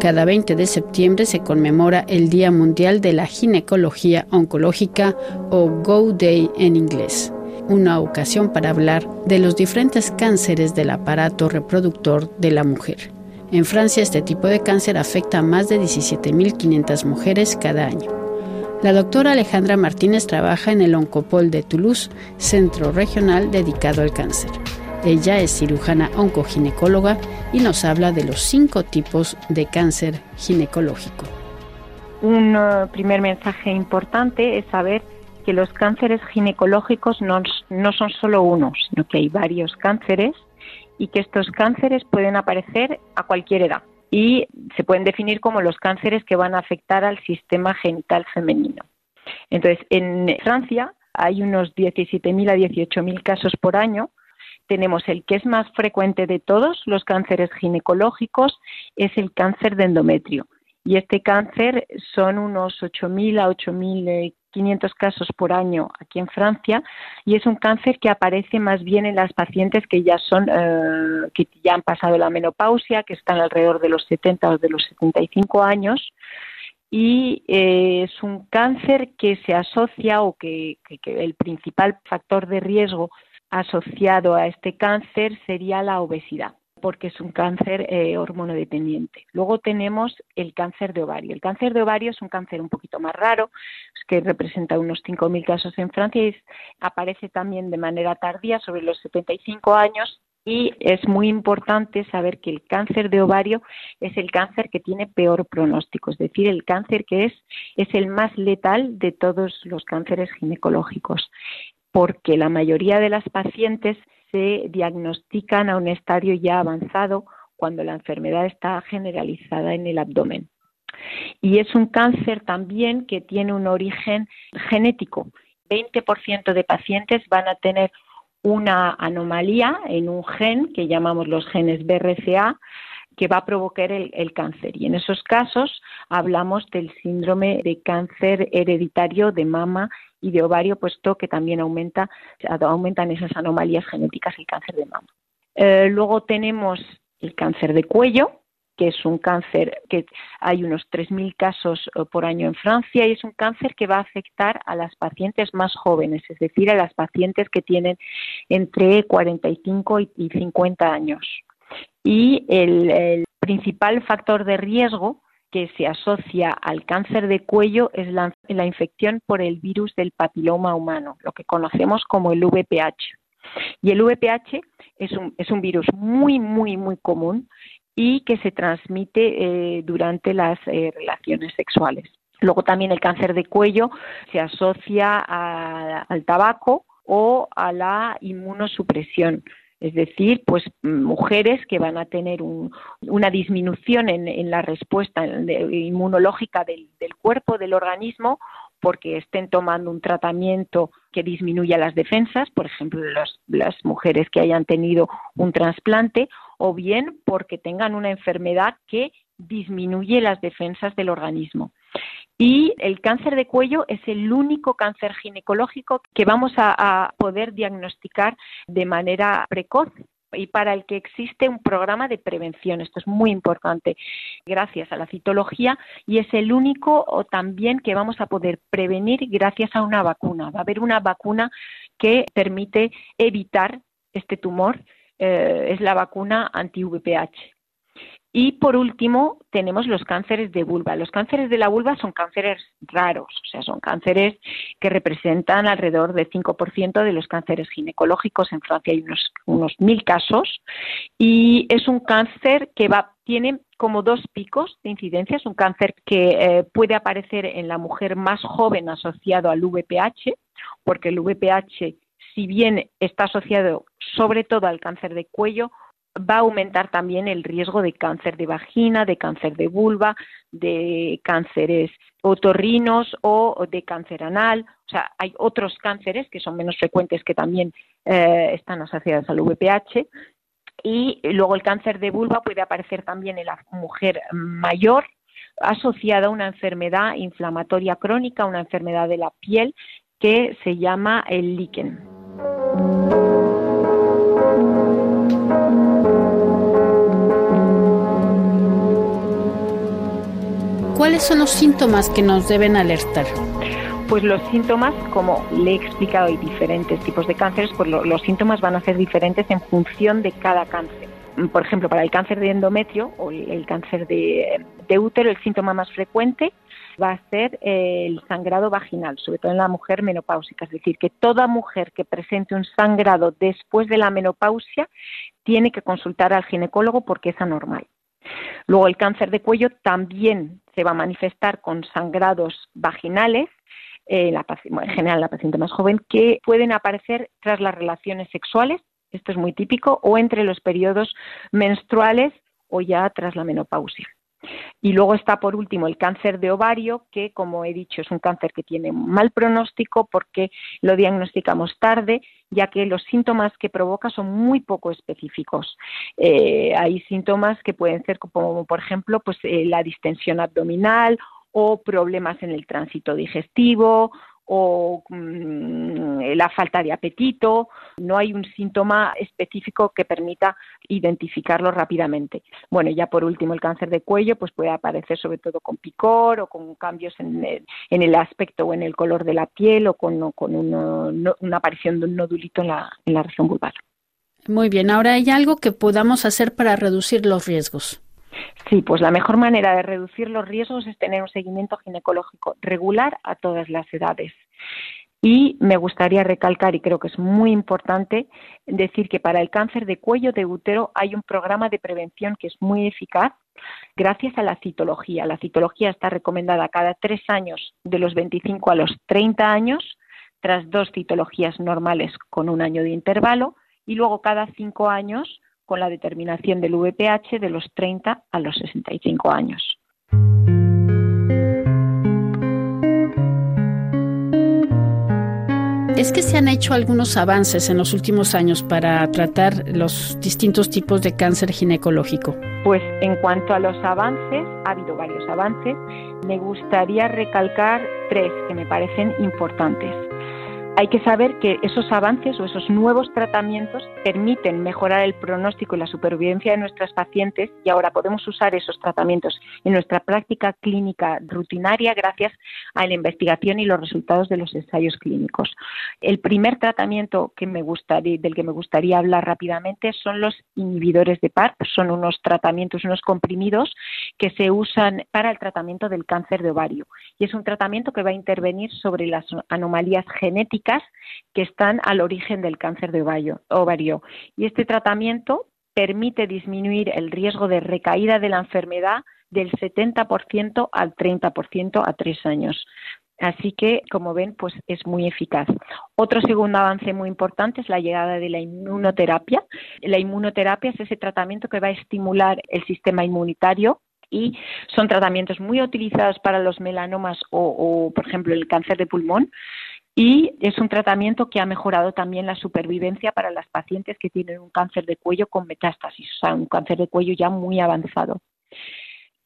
Cada 20 de septiembre se conmemora el Día Mundial de la Ginecología Oncológica o Go Day en inglés, una ocasión para hablar de los diferentes cánceres del aparato reproductor de la mujer. En Francia este tipo de cáncer afecta a más de 17.500 mujeres cada año. La doctora Alejandra Martínez trabaja en el Oncopol de Toulouse, centro regional dedicado al cáncer. Ella es cirujana oncoginecóloga y nos habla de los cinco tipos de cáncer ginecológico. Un uh, primer mensaje importante es saber que los cánceres ginecológicos no, no son solo uno, sino que hay varios cánceres y que estos cánceres pueden aparecer a cualquier edad y se pueden definir como los cánceres que van a afectar al sistema genital femenino. Entonces, en Francia hay unos 17.000 a 18.000 casos por año tenemos el que es más frecuente de todos los cánceres ginecológicos, es el cáncer de endometrio. Y este cáncer son unos 8.000 a 8.500 casos por año aquí en Francia y es un cáncer que aparece más bien en las pacientes que ya son eh, que ya han pasado la menopausia, que están alrededor de los 70 o de los 75 años y eh, es un cáncer que se asocia o que el principal factor de riesgo asociado a este cáncer sería la obesidad porque es un cáncer eh, hormonodependiente. Luego tenemos el cáncer de ovario. El cáncer de ovario es un cáncer un poquito más raro, que representa unos 5.000 casos en Francia y aparece también de manera tardía, sobre los 75 años, y es muy importante saber que el cáncer de ovario es el cáncer que tiene peor pronóstico, es decir, el cáncer que es, es el más letal de todos los cánceres ginecológicos porque la mayoría de las pacientes se diagnostican a un estadio ya avanzado cuando la enfermedad está generalizada en el abdomen. Y es un cáncer también que tiene un origen genético. 20% de pacientes van a tener una anomalía en un gen que llamamos los genes BRCA que va a provocar el, el, cáncer. Y en esos casos hablamos del síndrome de cáncer hereditario de mama y de ovario, puesto que también aumenta, aumentan esas anomalías genéticas el cáncer de mama. Eh, luego tenemos el cáncer de cuello, que es un cáncer que hay unos 3.000 casos eh, por año en Francia y es un cáncer que va a afectar a las pacientes más jóvenes, es decir, a las pacientes que tienen entre 45 y 50 años. Y el principal factor de riesgo que se asocia al cáncer de cuello es la, infección por el virus del papiloma humano, lo que conocemos como el VPH. Y el VPH es un, virus muy, muy, muy común y que se transmite eh, durante las eh, relaciones sexuales. Luego también el cáncer de cuello se asocia al tabaco o a la inmunosupresión es decir, pues mujeres que van a tener una disminución en, la respuesta inmunológica del, cuerpo, del organismo, porque estén tomando un tratamiento que disminuya las defensas, por ejemplo, las mujeres que hayan tenido un trasplante, o bien porque tengan una enfermedad que disminuye las defensas del organismo. Y el cáncer de cuello es el único cáncer ginecológico que vamos a, poder diagnosticar de manera precoz y para el que existe un programa de prevención. Esto es muy importante gracias a la citología y es el único o también que vamos a poder prevenir gracias a una vacuna. Va a haber una vacuna que permite evitar este tumor, eh, es la vacuna anti-VPH. Y por último, tenemos los cánceres de vulva. Los cánceres de la vulva son cánceres raros, o sea, son cánceres que representan alrededor del 5% de los cánceres ginecológicos. En Francia hay unos, unos mil casos. Y es un cáncer que tiene como dos picos de incidencia. Es un cáncer que eh, puede aparecer en la mujer más joven asociado al VPH, porque el VPH, si bien está asociado sobre todo al cáncer de cuello, va a aumentar también el riesgo de cáncer de vagina, de cáncer de vulva, de cánceres otorrinos o de cáncer anal. O sea, hay otros cánceres que son menos frecuentes que también eh, están asociados al VPH. Y luego el cáncer de vulva puede aparecer también en la mujer mayor asociada a una enfermedad inflamatoria crónica, una enfermedad de la piel que se llama el líquen. ¿Cuáles son los síntomas que nos deben alertar? Pues los síntomas, como le he explicado, hay diferentes tipos de cánceres, pues los síntomas van a ser diferentes en función de cada cáncer. Por ejemplo, para el cáncer de endometrio o el cáncer de, de útero, el síntoma más frecuente va a ser el sangrado vaginal, sobre todo en la mujer menopáusica. Es decir, que toda mujer que presente un sangrado después de la menopausia tiene que consultar al ginecólogo porque es anormal. Luego, el cáncer de cuello también se va a manifestar con sangrados vaginales en, en general la paciente más joven, que pueden aparecer tras las relaciones sexuales, esto es muy típico, o entre los periodos menstruales o ya tras la menopausia. Y luego está por último el cáncer de ovario, que como he dicho es un cáncer que tiene mal pronóstico porque lo diagnosticamos tarde, ya que los síntomas que provoca son muy poco específicos. Eh, hay síntomas que pueden ser como por ejemplo pues eh, la distensión abdominal o problemas en el tránsito digestivo o mm, la falta de apetito. No hay un síntoma específico que permita identificarlo rápidamente. Bueno, ya por último, el cáncer de cuello pues puede aparecer sobre todo con picor o con cambios en el, aspecto o en el color de la piel o con, una aparición de un nodulito en la, en la región vulvar. Muy bien, ahora hay algo que podamos hacer para reducir los riesgos. Sí, pues la mejor manera de reducir los riesgos es tener un seguimiento ginecológico regular a todas las edades. Y me gustaría recalcar, y creo que es muy importante, decir que para el cáncer de cuello de útero hay un programa de prevención que es muy eficaz gracias a la citología. La citología está recomendada cada tres años, de los 25 a los 30 años, tras dos citologías normales con un año de intervalo, y luego cada cinco años con la determinación del VPH de los 30 a los 65 años. Es que se han hecho algunos avances en los últimos años para tratar los distintos tipos de cáncer ginecológico. Pues en cuanto a los avances, ha habido varios avances. Me gustaría recalcar tres que me parecen importantes. Hay que saber que esos avances o esos nuevos tratamientos permiten mejorar el pronóstico y la supervivencia de nuestras pacientes y ahora podemos usar esos tratamientos en nuestra práctica clínica rutinaria gracias a la investigación y los resultados de los ensayos clínicos. El primer tratamiento del que me gustaría hablar rápidamente son los inhibidores de PARP. Son unos tratamientos, unos comprimidos que se usan para el tratamiento del cáncer de ovario y es un tratamiento que va a intervenir sobre las anomalías genéticas que están al origen del cáncer de ovario. Y este tratamiento permite disminuir el riesgo de recaída de la enfermedad del 70% al 30% a tres años. Así que, como ven, pues es muy eficaz. Otro segundo avance muy importante es la llegada de la inmunoterapia. La inmunoterapia es ese tratamiento que va a estimular el sistema inmunitario y son tratamientos muy utilizados para los melanomas o, o por ejemplo, el cáncer de pulmón y es un tratamiento que ha mejorado también la supervivencia para las pacientes que tienen un cáncer de cuello con metástasis, o sea, un cáncer de cuello ya muy avanzado.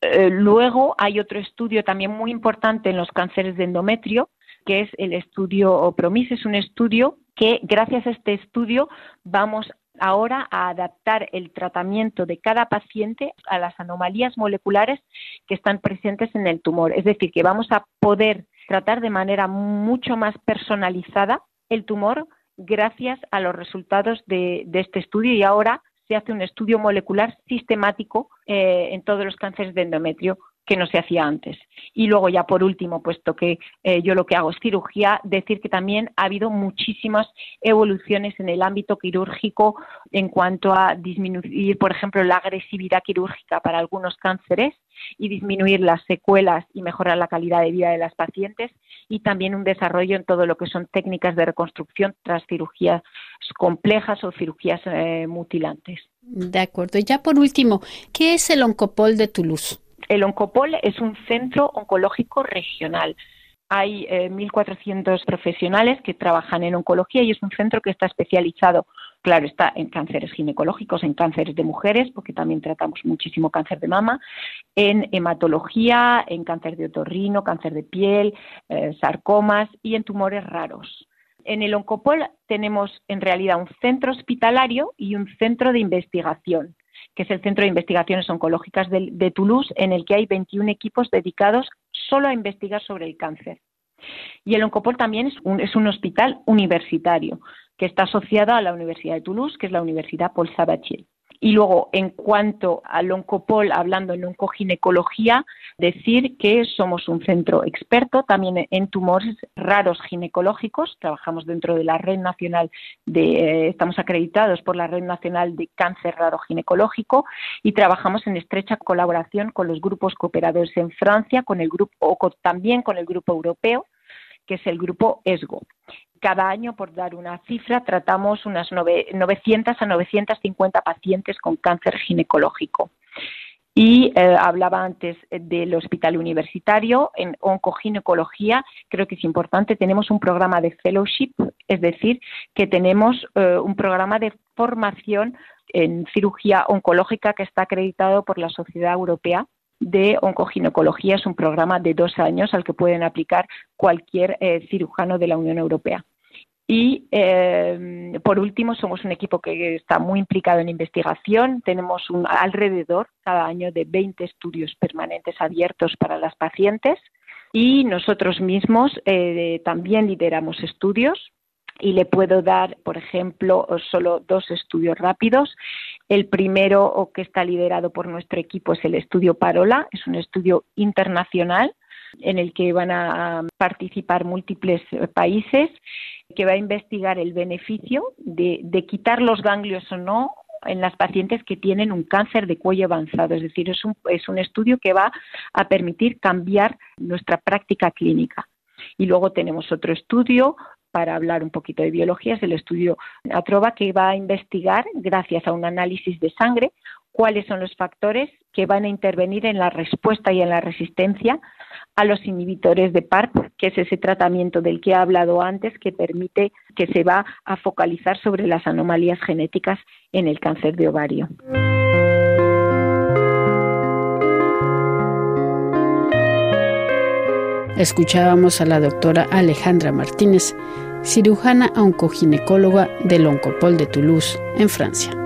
Eh, luego hay otro estudio también muy importante en los cánceres de endometrio, que es el estudio PROMIS. Es un estudio que, gracias a este estudio, vamos ahora a adaptar el tratamiento de cada paciente a las anomalías moleculares que están presentes en el tumor. Es decir, que vamos a poder tratar de manera mucho más personalizada el tumor gracias a los resultados de, este estudio. Y ahora se hace un estudio molecular sistemático eh, en todos los cánceres de endometrio que no se hacía antes. Y luego ya por último, puesto que eh, yo lo que hago es cirugía, decir que también ha habido muchísimas evoluciones en el ámbito quirúrgico en cuanto a disminuir, por ejemplo, la agresividad quirúrgica para algunos cánceres y disminuir las secuelas y mejorar la calidad de vida de las pacientes y también un desarrollo en todo lo que son técnicas de reconstrucción tras cirugías complejas o cirugías eh, mutilantes. De acuerdo. Y ya por último, ¿qué es el Oncopol de Toulouse? El Oncopol es un centro oncológico regional. Hay 1.400 eh, profesionales que trabajan en oncología y es un centro que está especializado, claro, está en cánceres ginecológicos, en cánceres de mujeres, porque también tratamos muchísimo cáncer de mama, en hematología, en cáncer de otorrino, cáncer de piel, eh, sarcomas y en tumores raros. En el Oncopol tenemos en realidad un centro hospitalario y un centro de investigación que es el Centro de Investigaciones Oncológicas de, Toulouse, en el que hay 21 equipos dedicados solo a investigar sobre el cáncer. Y el Oncopol también es un, es un hospital universitario que está asociado a la Universidad de Toulouse, que es la Universidad Paul Sabatier. Y luego, en cuanto al oncopol, hablando en oncoginecología, decir que somos un centro experto también en tumores raros ginecológicos. Trabajamos dentro de la Red Nacional de, eh, estamos acreditados por la Red Nacional de Cáncer Raro Ginecológico y trabajamos en estrecha colaboración con los grupos cooperadores en Francia, con el grupo, o también con el grupo europeo que es el grupo ESGO cada año, por dar una cifra, tratamos unas 900 a 950 pacientes con cáncer ginecológico. Y eh, hablaba antes del hospital universitario en oncoginecología. Creo que es importante. Tenemos un programa de fellowship, es decir, que tenemos eh, un programa de formación en cirugía oncológica que está acreditado por la Sociedad Europea de oncoginecología. Es un programa de dos años al que pueden aplicar cualquier eh, cirujano de la Unión Europea. Y eh, por último, somos un equipo que está muy implicado en investigación. Tenemos un, alrededor cada año de 20 estudios permanentes abiertos para las pacientes y nosotros mismos eh, también lideramos estudios. Y le puedo dar, por ejemplo, solo dos estudios rápidos. El primero, que está liderado por nuestro equipo, es el estudio Parola. Es un estudio internacional en el que van a participar múltiples países que va a investigar el beneficio de, quitar los ganglios o no en las pacientes que tienen un cáncer de cuello avanzado. Es decir, es un, es un estudio que va a permitir cambiar nuestra práctica clínica. Y luego tenemos otro estudio para hablar un poquito de biología, es el estudio Atroba, que va a investigar, gracias a un análisis de sangre, cuáles son los factores que van a intervenir en la respuesta y en la resistencia a los inhibidores de PARP, que es ese tratamiento del que he hablado antes, que permite que se va a focalizar sobre las anomalías genéticas en el cáncer de ovario. Escuchábamos a la doctora Alejandra Martínez, cirujana oncoginecóloga del Oncopol de Toulouse, en Francia.